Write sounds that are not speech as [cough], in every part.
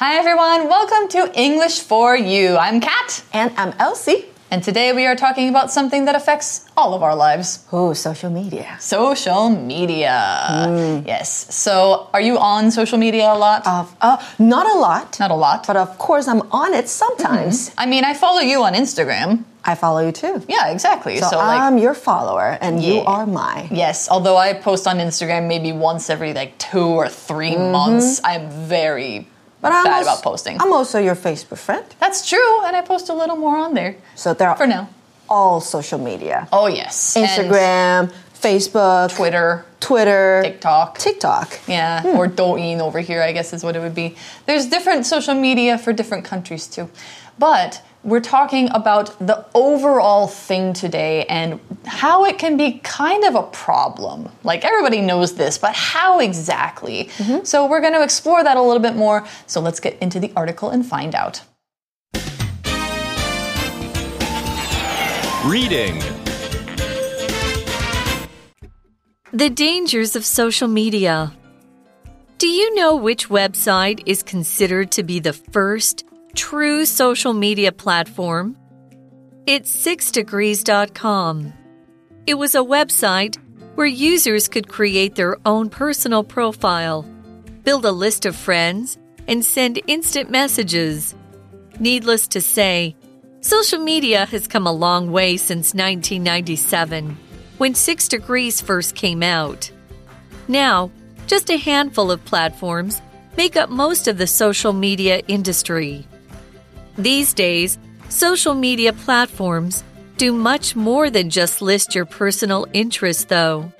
Hi everyone, welcome to English for You. I'm Kat, And I'm Elsie. and today we are talking about something that affects all of our lives Oh, social media. social media. Hmm. Yes. So, are you on social media a lot? Of uh, not a lot, Not a lot. but of course I'm on it sometimes. Mm-hmm. I mean, I follow you on Instagram. I follow you too. Yeah, exactly. So, So, like, I'm your follower and you are my. yes, although I post on Instagram maybe once every like two or 3 mm-hmm. months, I'm very But I'm bad also, about posting. I'm also your Facebook friend. That's true, and I post a little more on there So there are for now. all social media. Oh, yes. And Instagram, Facebook, Twitter, Twitter, TikTok. TikTok. Yeah, hmm. or Douyin over here, I guess is what it would be. There's different social media for different countries too. But we're talking about the overall thing today and how it can be kind of a problem. Like everybody knows this, but how exactly? Mm-hmm. So we're going to explore that a little bit more. So let's get into the article and find out. Reading. The dangers of social media. Do you know which website is considered to be the first true social media platform? It's 6degrees.com. It was a website where users could create their own personal profile, build a list of friends, and send instant messages. Needless to say, social media has come a long way since 1997, when Six Degrees first came out. Now, just a handful of platforms make up most of the social media industry. These days, social media platforms do much more than just list your personal interests, though.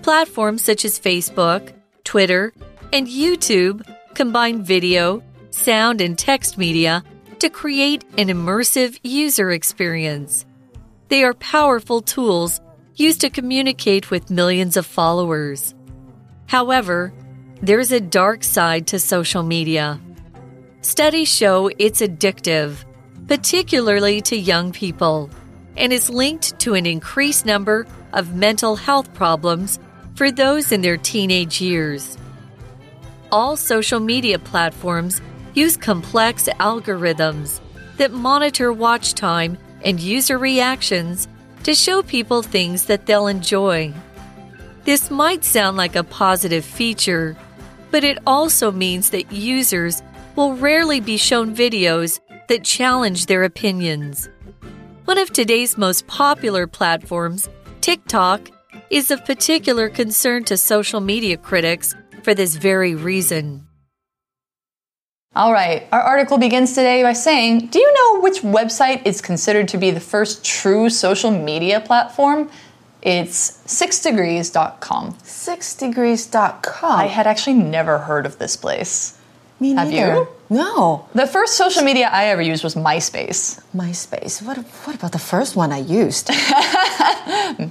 Platforms such as Facebook, Twitter, and YouTube combine video, sound, and text media to create an immersive user experience. They are powerful tools used to communicate with millions of followers. However, there's a dark side to social media. Studies show it's addictive, particularly to young people, and is linked to an increased number of mental health problems for those in their teenage years. All social media platforms use complex algorithms that monitor watch time and user reactions to show people things that they'll enjoy. This might sound like a positive feature, but it also means that users will rarely be shown videos that challenge their opinions. One of today's most popular platforms, TikTok, is of particular concern to social media critics for this very reason. All right, our article begins today by saying Do you know which website is considered to be the first true social media platform? It's sixdegrees.com. Sixdegrees.com. I had actually never heard of this place. Me have neither. you? No. The first social media I ever used was MySpace. MySpace. What, what about the first one I used? [laughs]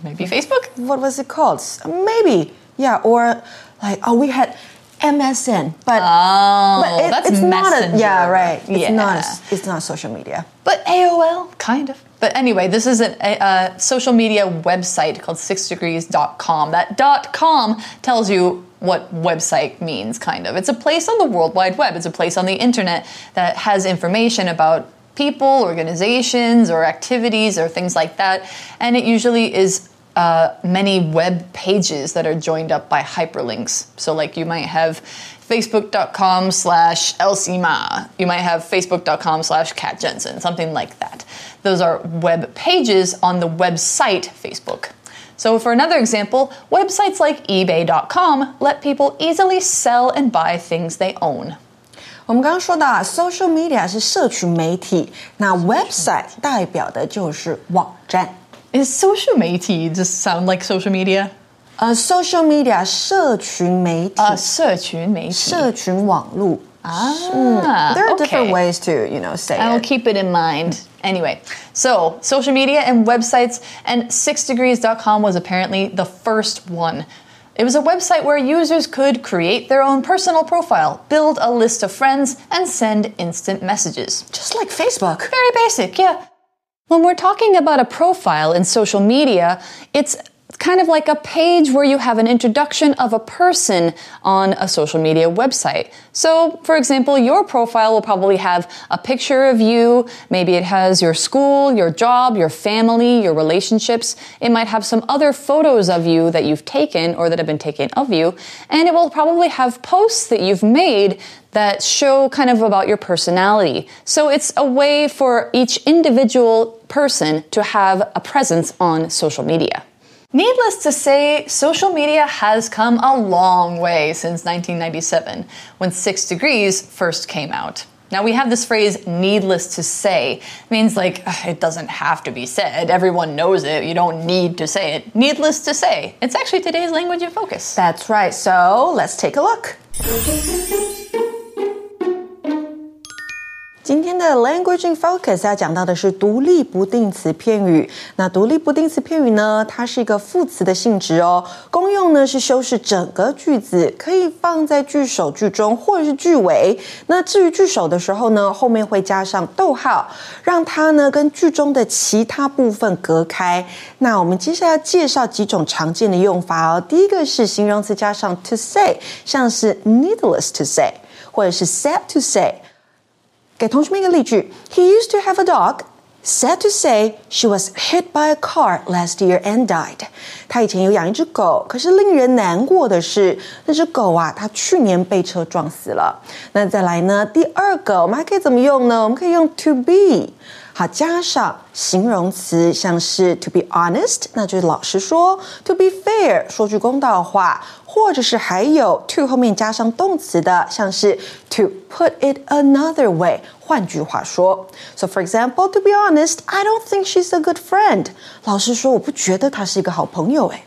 Maybe Facebook? what was it called? Maybe. Yeah, or like, oh, we had MSN, but, Oh, but it- that's it's not a, Messenger. yeah, right. It's Yeah. not a, it's not social media. But AOL, kind of. But anyway, this is an- a, a social media website called sixdegrees.com. That dot .com tells you what website means, kind of. It's a place on the World Wide Web. It's a place on the internet that has information about people, organizations, or activities, or things like that. And it usually is uh, many web pages that are joined up by hyperlinks. So, like, you might have facebook.com slash elsima. You might have facebook.com slash Cat Jensen, something like that. Those are web pages on the website Facebook. So, for another example, websites like ebay.com let people easily sell and buy things they own. 我们刚刚说到啊，social media 是社群媒体，那 website 代表的就是网站。 Is social media just sound like social media? 呃，social media 社群媒体，Uh, 社群媒体.社群网络。 Ah, There are different okay. ways to, you know, say I'll it. keep it in mind. Anyway, so social media and websites, and sixdegrees.com was apparently the first one. It was a website where users could create their own personal profile, build a list of friends, and send instant messages. Just like Facebook. Very basic, yeah. When we're talking about a profile in social media, it's kind of like a page where you have an introduction of a person on a social media website. So, for example, your profile will probably have a picture of you. Maybe it has your school, your job, your family, your relationships. It might have some other photos of you that you've taken or that have been taken of you. And it will probably have posts that you've made that show kind of about your personality. So it's a way for each individual person to have a presence on social media. Needless to say, social media has come a long way since 1997, when Six Degrees first came out. Now we have this phrase, needless to say. It means like, it doesn't have to be said. Everyone knows it. You don't need to say it. Needless to say. It's actually today's language in focus. That's right. So let's take a look. 今天的 Language in Focus 要讲到的是独立不定词片语。那独立不定词片语呢，它是一个副词的性质哦。功用呢是修饰整个句子，可以放在句首、句中或者是句尾。那至于句首的时候呢，后面会加上逗号，让它呢跟句中的其他部分隔开。那我们接下来介绍几种常见的用法哦。第一个是形容词加上 to say，像是 needless to say，或者是 sad to say。给同学们一个例句：He used to have a dog. Sad to say, she was hit by a car last year and died. 他以前有养一只狗，可是令人难过的是，那只狗啊，它去年被车撞死了。那再来呢？第二个，我们还可以怎么用呢？我们可以用 to be，好，加上形容词，像是 to be honest，那就是老实说；to be fair，说句公道话。或者是还有 to 后面加上动词的，像是 to put it another way，换句话说，so for example, to be honest, I don't think she's a good friend。老实说，我不觉得她是一个好朋友诶。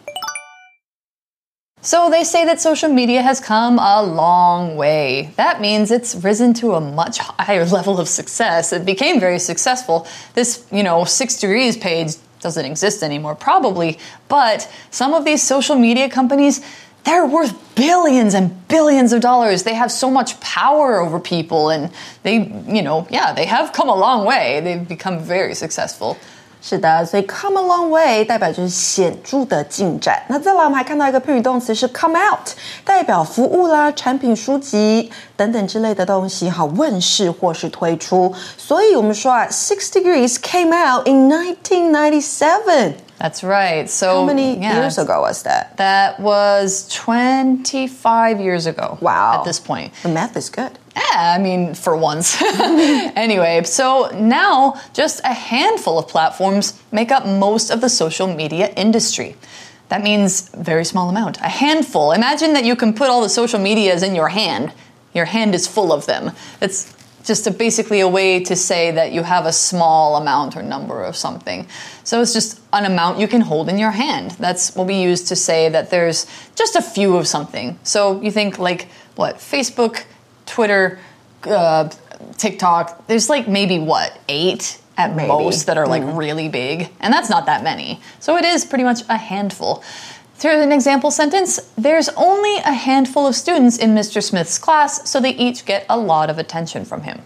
So they say that social media has come a long way. That means it's risen to a much higher [laughs] level of success. It became very successful. This, you know, six degrees page doesn't exist anymore, probably, but some of these social media companies they're worth billions and billions of dollars. They have so much power over people, and they, you know, yeah, they have come a long way. They've become very successful. 是的，所以 come a long way 代表就是显着的进展。那再来，我们还看到一个片语动词是 come out，代表服务啦、产品、书籍等等之类的东西，好问世或是推出。所以我们说啊，Six Degrees came out in 1997。That's right. So how many yeah, years ago was that? That was 25 years ago. Wow. At this point. The math is good. Yeah, I mean, for once. [laughs] anyway, so now just a handful of platforms make up most of the social media industry. That means very small amount, a handful. Imagine that you can put all the social medias in your hand. Your hand is full of them. It's just a, basically a way to say that you have a small amount or number of something. So it's just an amount you can hold in your hand. That's what we use to say that there's just a few of something. So you think like what Facebook, Twitter, uh, TikTok. There's like maybe what eight at maybe. most that are like mm. really big, and that's not that many. So it is pretty much a handful. Through an example sentence, there's only a handful of students in Mr. Smith's class, so they each get a lot of attention from him.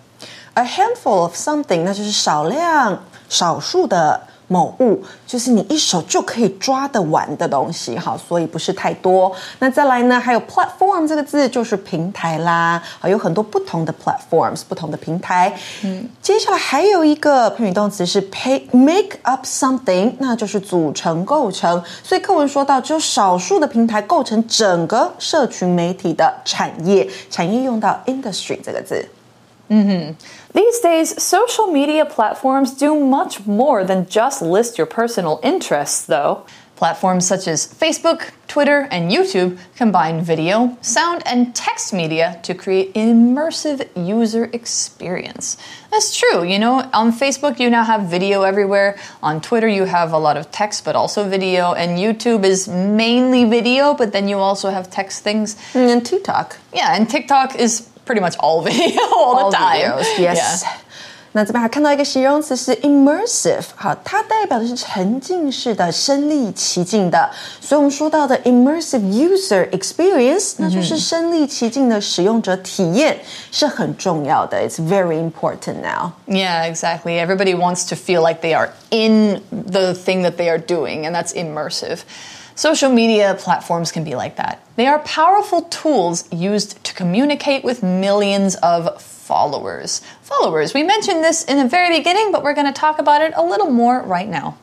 A handful of something，那就是少量、少数的 某物就是你一手就可以抓得完的东西，好，所以不是太多。那再来呢，还有 platform 这个字就是平台啦，啊，有很多不同的 platforms，不同的平台。嗯，接下来还有一个片语动词是 pay make up something，那就是组成、构成。所以课文说到，只有少数的平台构成整个社群媒体的产业，产业用到 industry 这个字。Mm-hmm. These days, social media platforms do much more than just list your personal interests, though. Platforms such as Facebook, Twitter, and YouTube combine video, sound, and text media to create immersive user experience. That's true. You know, on Facebook, you now have video everywhere. On Twitter, you have a lot of text, but also video. And YouTube is mainly video, but then you also have text things. And TikTok. Yeah, and TikTok is pretty much all video all, all [laughs] the time. Videos, yes. Yeah. 那这边还看到一个形容词是 immersive，好，它代表的是沉浸式的、身临其境的。所以我们说到的 immersive user experience，那就是身临其境的使用者体验，是很重要的。It's very important now. Yeah, exactly. Everybody wants to feel like they are in the thing that they are doing, and that's immersive. Social media platforms can be like that. They are powerful tools used to communicate with millions of followers. Followers, we mentioned this in the very beginning, but we're going to talk about it a little more right now.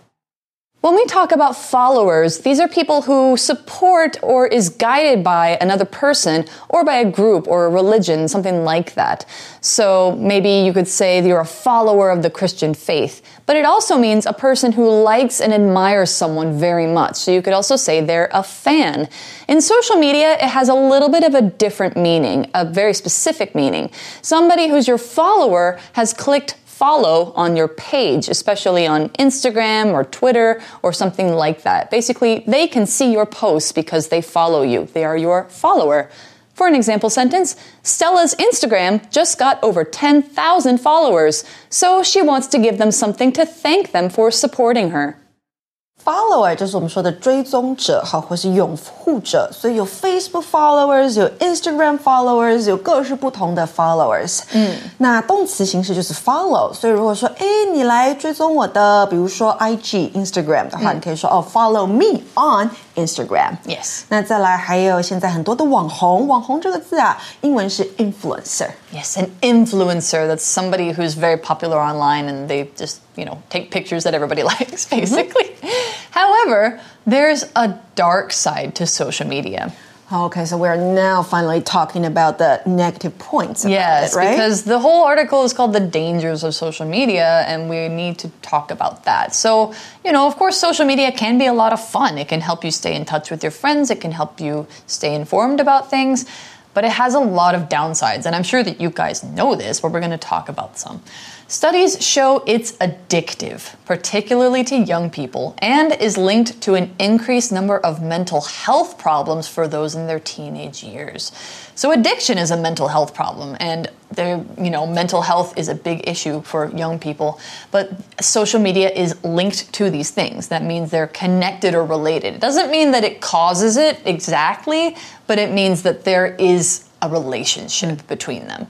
When we talk about followers, these are people who support or is guided by another person or by a group or a religion, something like that. So maybe you could say you're a follower of the Christian faith, but it also means a person who likes and admires someone very much. So you could also say they're a fan. In social media, it has a little bit of a different meaning, a very specific meaning. Somebody who's your follower has clicked follow on your page, especially on Instagram or Twitter or something like that. Basically, they can see your posts because they follow you. They are your follower. For an example sentence, Stella's Instagram just got over 10,000 followers, so she wants to give them something to thank them for supporting her. Follower 就是我们说的追踪者，好，或是拥护者，所以有 Facebook followers，有 Instagram followers，有各式不同的 followers。嗯，那动词形式就是 follow，所以如果说，哎，你来追踪我的，比如说 IG、Instagram 的话，你可以说哦，follow me on Instagram。 Yes. 那再来还有现在很多的网红，网红这个字啊，英文是 influencer。 Yes, an influencer. That's somebody who's very popular online and they just, you know, take pictures that everybody likes, [laughs] basically. However, there's a dark side to social media. Oh, okay, so we're now finally talking about the negative points. Yes, it, right? because the whole article is called The Dangers of Social Media, and we need to talk about that. So, you know, of course, social media can be a lot of fun. It can help you stay in touch with your friends, it can help you stay informed about things, but it has a lot of downsides. And I'm sure that you guys know this, but we're going to talk about some. Studies show it's addictive, particularly to young people, and is linked to an increased number of mental health problems for those in their teenage years. So addiction is a mental health problem, and there, you know, mental health is a big issue for young people. But social media is linked to these things. That means they're connected or related. It doesn't mean that it causes it exactly, but it means that there is a relationship between them.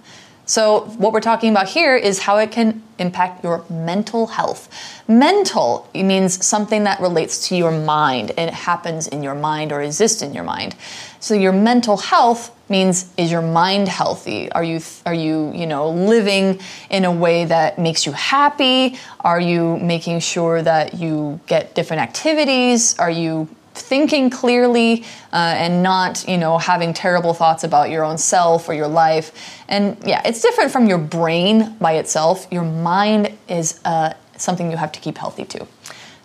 So, what we're talking about here is how it can impact your mental health. Mental means something that relates to your mind and it happens in your mind or exists in your mind. So, your mental health means is your mind healthy? Are you are you, you know, living in a way that makes you happy? Are you making sure that you get different activities? Are you thinking clearly uh, and not you know having terrible thoughts about your own self or your life. And yeah it's different from your brain by itself. Your mind is uh, something you have to keep healthy too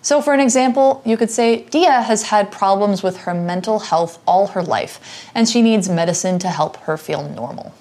so for an example you could say dia has had problems with her mental health all her life and she needs medicine to help her feel normal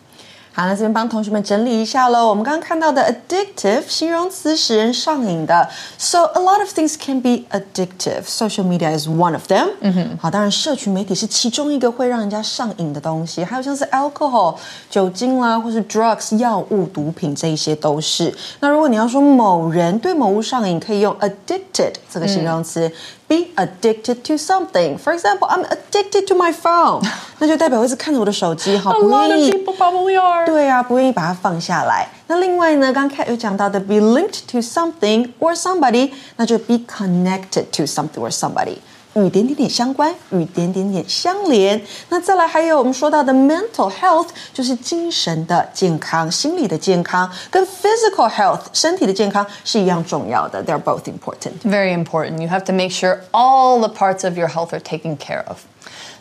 好，那这边帮同学们整理一下喽。我们刚刚看到的 addictive 形容词使人上瘾的，so a lot of things can be addictive. Social media is one of them. 嗯哼，好，当然社群媒体是其中一个会让人家上瘾的东西，还有像是 alcohol 酒精啦，或是 drugs 药物、毒品这一些都是。那如果你要说某人对某物上瘾，可以用 addicted 这个形容词。Be addicted to something. For example, I'm addicted to my phone. [laughs] 那就代表我一直看着我的手机，好 a 不 lot 愿 of 意 people probably are 对啊，不愿意把它放下来。那另外呢，刚刚 Kat 有讲到的，be linked to something or somebody，那就 be connected to something or somebody， 与点点点相关，与点点点相连。那再来还有我们说到的 mental health，就是精神的健康、心理的健康，跟 physical health 身体的健康是一样重要的。They're both important. Very important. You have to make sure all the parts of your health are taken care of.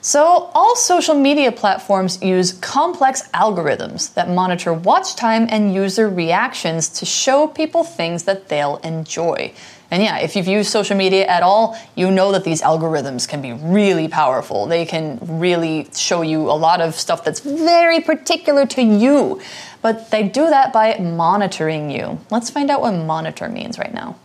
So, all social media platforms use complex algorithms that monitor watch time and user reactions to show people things that they'll enjoy. And yeah, if you've used social media at all, you know that these algorithms can be really powerful. They can really show you a lot of stuff that's very particular to you. But they do that by monitoring you. Let's find out what monitor means right now.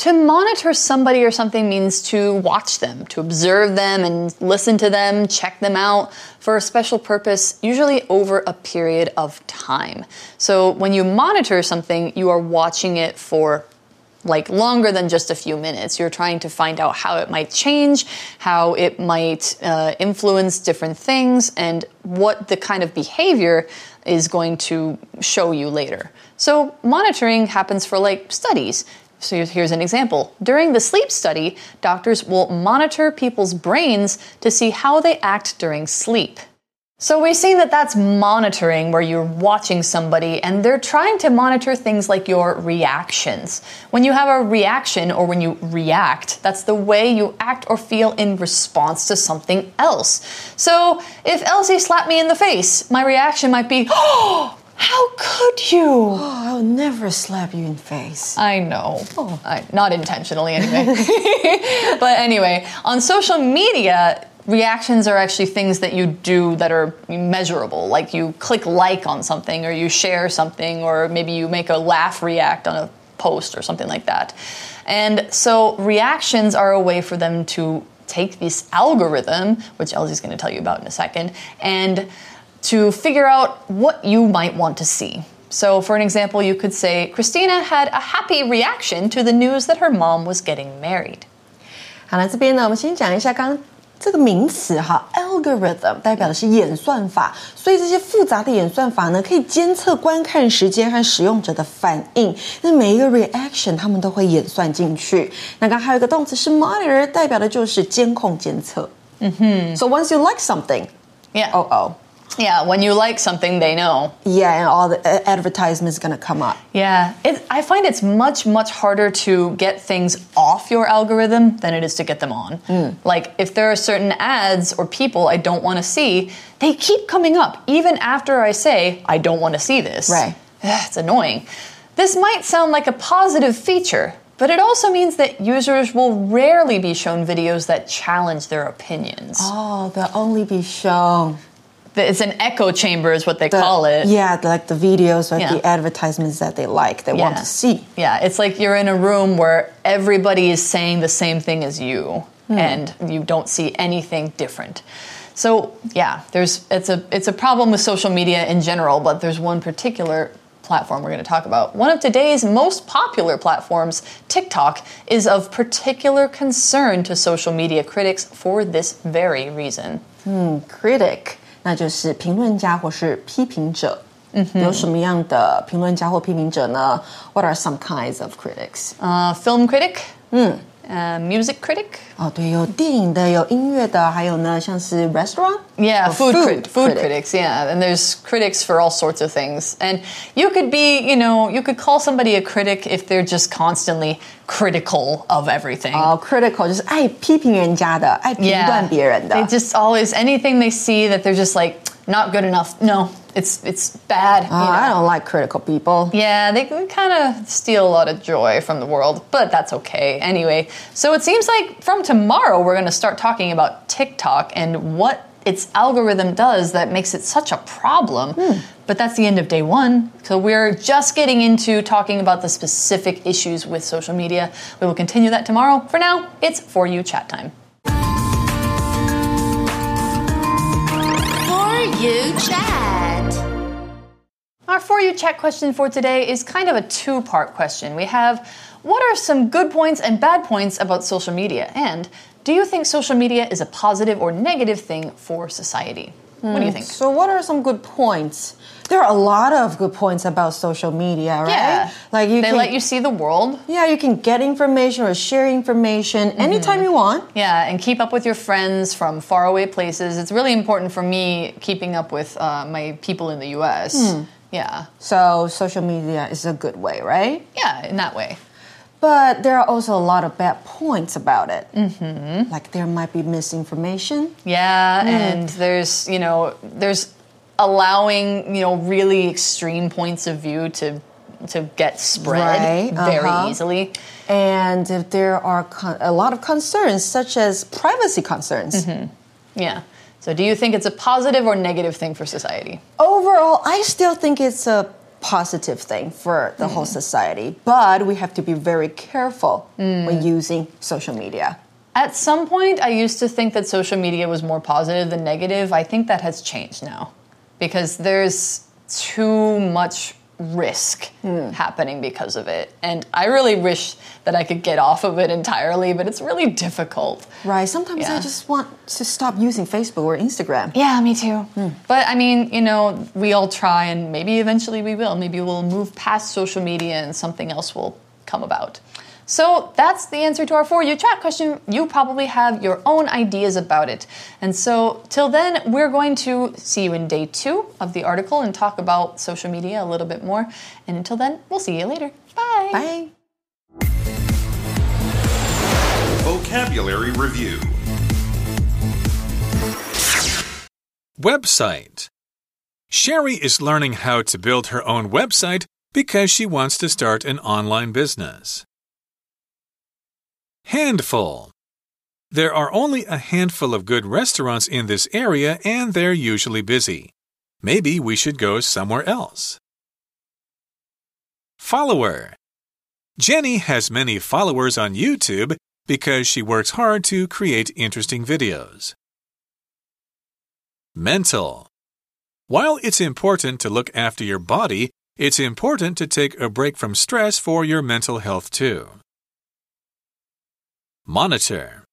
To monitor somebody or something means to watch them, to observe them and listen to them, check them out for a special purpose, usually over a period of time. So when you monitor something, you are watching it for like longer than just a few minutes. You're trying to find out how it might change, how it might uh, influence different things, and what the kind of behavior is going to show you later. So, monitoring happens for like studies. So here's- here's an example. During the sleep study, doctors will monitor people's brains to see how they act during sleep. So we've seen that that's monitoring where you're watching somebody and they're trying to monitor things like your reactions. When you have a reaction or when you react, that's the way you act or feel in response to something else. So if Elsie slapped me in the face, my reaction might be, [gasps] "Oh, how could you?" Oh, I'll never slap you in the face. I know. Oh. I, not intentionally, anyway. [laughs] but anyway, on social media, reactions are actually things that you do that are measurable. Like you click like on something, or you share something, or maybe you make a laugh react on a post or something like that. And so reactions are a way for them to take this algorithm, which Elsie's going to tell you about in a second, and to figure out what you might want to see. So, for an example, you could say Christina had a happy reaction to the news that her mom was getting married. 好了，这边呢，我们先讲一下刚刚这个名词哈，algorithm 代表的是演算法，所以这些复杂的演算法呢，可以监测观看时间和使用者的反应。那每一个 reaction 他们都会演算进去。那刚刚还有一个动词是 monitor，代表的就是监控监测。嗯哼。So once you like something, Yeah. oh oh, Yeah, when you like something, they know. yeah, and all the uh, advertisement is gonna come up. Yeah, it, I find it's much, much harder to get things off your algorithm than it is to get them on. Mm. Like, if there are certain ads or people I don't want to see, they keep coming up, even after I say, I don't want to see this. Right. It's annoying. This might sound like a positive feature, but it also means that users will rarely be shown videos that challenge their opinions. Oh, they'll only be shown. It's an echo chamber, is what they the- call it. Yeah, like the videos or Yeah. the advertisements that they like, they want to see. Yeah, it's like you're in a room where everybody is saying the same thing as you, hmm. and you don't see anything different. So yeah, there's it's a it's a problem with social media in general, but there's one particular platform we're going to talk about. One of today's most popular platforms, TikTok, is of particular concern to social media critics for this very reason. Hmm, critic，那就是评论家或是批评者。嗯有什么样的评论家或批评者呢？What are some kinds of critics？Uh, film critic, uh, music critic, 哦，对，有电影的，有音乐的，还有呢，像是 restaurant。 Yeah, Or food, food crit- food critic. critics. Yeah, and there's critics for all sorts of things. And you could be, you know, you could call somebody a critic if they're just constantly critical of everything. 哦，critical 就是爱批评人家的，爱评断别人的。 they just always anything they see that they're just like not good enough. No, it's it's bad. Oh, you Oh, I don't like critical people. Yeah, they kind of steal a lot of joy from the world, but that's okay. Anyway, so it seems like from tomorrow we're going to start talking about TikTok and what its algorithm does that makes it such a problem. Hmm. But that's the end of day one. So we're just getting into talking about the specific issues with social media. We will continue that tomorrow. For now, it's For You Chat Time. For you chat. For You Chat question for today is kind of a two part question. We have what are some good points and bad points about social media? And do you think social media is a positive or negative thing for society? What do you hmm. think? So, what are some good points? There are a lot of good points about social media, right? Yeah. Like you they can, let you see the world. yeah, you can get information or share information mm-hmm. anytime you want. Yeah, and keep up with your friends from faraway places. It's really important for me keeping up with uh, my people in the US. Hmm. Yeah. So, social media is a good way, right? Yeah, in that way. But there are also a lot of bad points about it. Mm-hmm. Like there might be misinformation. Yeah, and there's, you know, there's allowing, you know, really extreme points of view to to get spread Right, very uh-huh. easily. And if there are a lot of concerns, such as privacy concerns. Yeah. So do you think it's a positive or negative thing for society? Overall, I still think it's a positive thing for the hmm. whole society, but we have to be very careful when hmm. using social media. At some point I used to think that social media was more positive than negative. I think that has changed now because there's too much risk hmm. happening because of it. And I really wish that I could get off of it entirely, but it's really difficult. Right? Sometimes I just want to stop using Facebook or Instagram. Yeah, me too. Hmm. But I mean, you know, we all try and maybe eventually we will. Maybe we'll move past social media and something else will come about. So that's the answer to our For You Chat question. You probably have your own ideas about it. And so till then, we're going to see you in day two of the article and talk about social media a little bit more. And until then, we'll see you later. Bye. Bye. Vocabulary Review Website Sherry is learning how to build her own website because she wants to start an online business. Handful There are only a handful of good restaurants in this area and they're usually busy. Maybe we should go somewhere else. Follower Jenny has many followers on YouTube because she works hard to create interesting videos. Mental While it's important to look after your body, it's important to take a break from stress for your mental health too. Monitor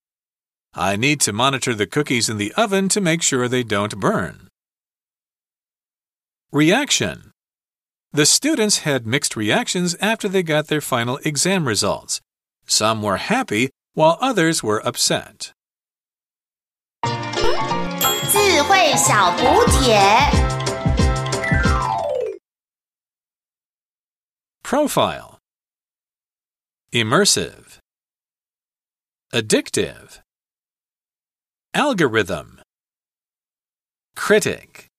I need to monitor the cookies in the oven to make sure they don't burn. Reaction The students had mixed reactions after they got their final exam results. Some were happy, while others were upset. 智慧小补帖。 Profile Immersive Addictive. Algorithm. Critic